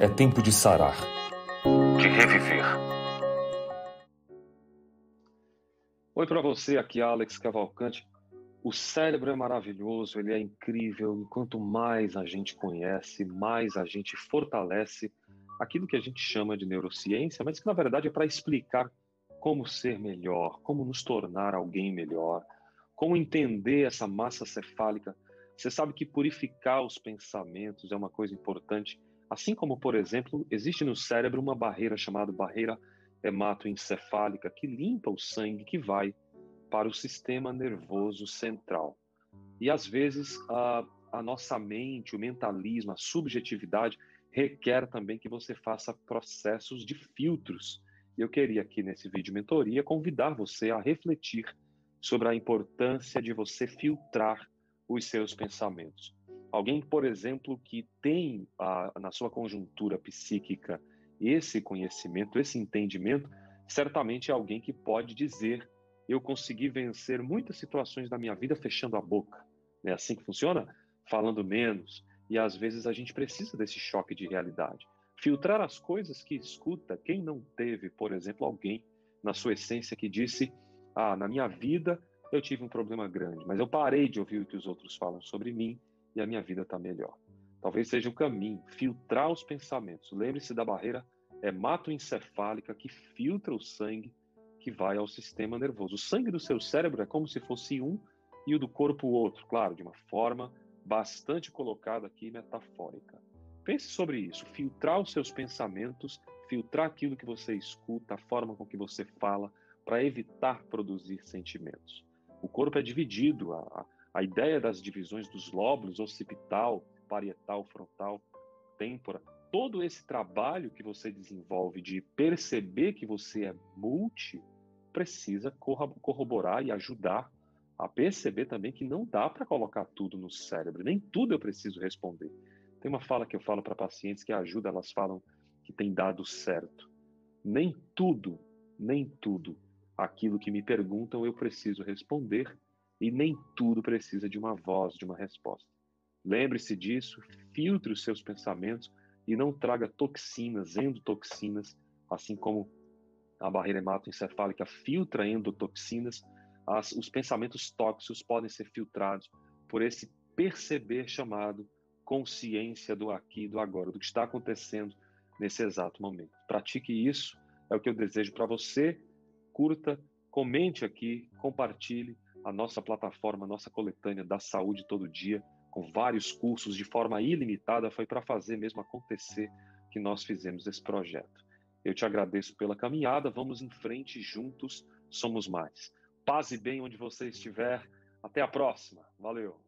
É tempo de sarar, de reviver. Oi para você, aqui é Alex Cavalcante. O cérebro é maravilhoso, ele é incrível. E quanto mais a gente conhece, mais a gente fortalece aquilo que a gente chama de neurociência, mas que na verdade é para explicar como ser melhor, como nos tornar alguém melhor, como entender essa massa cefálica. Você sabe que purificar os pensamentos é uma coisa importante, assim como, por exemplo, existe no cérebro uma barreira chamada barreira hematoencefálica que limpa o sangue que vai para o sistema nervoso central. E às vezes a, a nossa mente, o mentalismo, a subjetividade requer também que você faça processos de filtros. Eu queria aqui nesse vídeo mentoria convidar você a refletir sobre a importância de você filtrar os seus pensamentos. Alguém, por exemplo, que tem a, na sua conjuntura psíquica esse conhecimento, esse entendimento, certamente é alguém que pode dizer: eu consegui vencer muitas situações da minha vida fechando a boca. É assim que funciona? Falando menos, e às vezes a gente precisa desse choque de realidade. Filtrar as coisas que escuta, quem não teve, por exemplo, alguém na sua essência que disse: Ah, na minha vida eu tive um problema grande, mas eu parei de ouvir o que os outros falam sobre mim e a minha vida está melhor. Talvez seja o caminho, filtrar os pensamentos. Lembre-se da barreira hematoencefálica que filtra o sangue que vai ao sistema nervoso. O sangue do seu cérebro é como se fosse um e o do corpo o outro, claro, de uma forma bastante colocada aqui metafórica. Pense sobre isso, filtrar os seus pensamentos, filtrar aquilo que você escuta, a forma com que você fala, para evitar produzir sentimentos. O corpo é dividido, a, a ideia das divisões dos lóbulos, occipital, parietal, frontal, têmpora, todo esse trabalho que você desenvolve de perceber que você é multi, precisa corroborar e ajudar a perceber também que não dá para colocar tudo no cérebro, nem tudo eu preciso responder. Tem uma fala que eu falo para pacientes que ajuda, elas falam que tem dado certo. Nem tudo, nem tudo aquilo que me perguntam eu preciso responder e nem tudo precisa de uma voz, de uma resposta. Lembre-se disso, filtre os seus pensamentos e não traga toxinas, endotoxinas, assim como a barreira hematoencefálica filtra endotoxinas, as, os pensamentos tóxicos podem ser filtrados por esse perceber chamado consciência do aqui e do agora, do que está acontecendo nesse exato momento. Pratique isso, é o que eu desejo para você. Curta, comente aqui, compartilhe a nossa plataforma, a nossa coletânea da saúde todo dia, com vários cursos de forma ilimitada, foi para fazer mesmo acontecer que nós fizemos esse projeto. Eu te agradeço pela caminhada, vamos em frente juntos, somos mais. Paz e bem onde você estiver. Até a próxima. Valeu.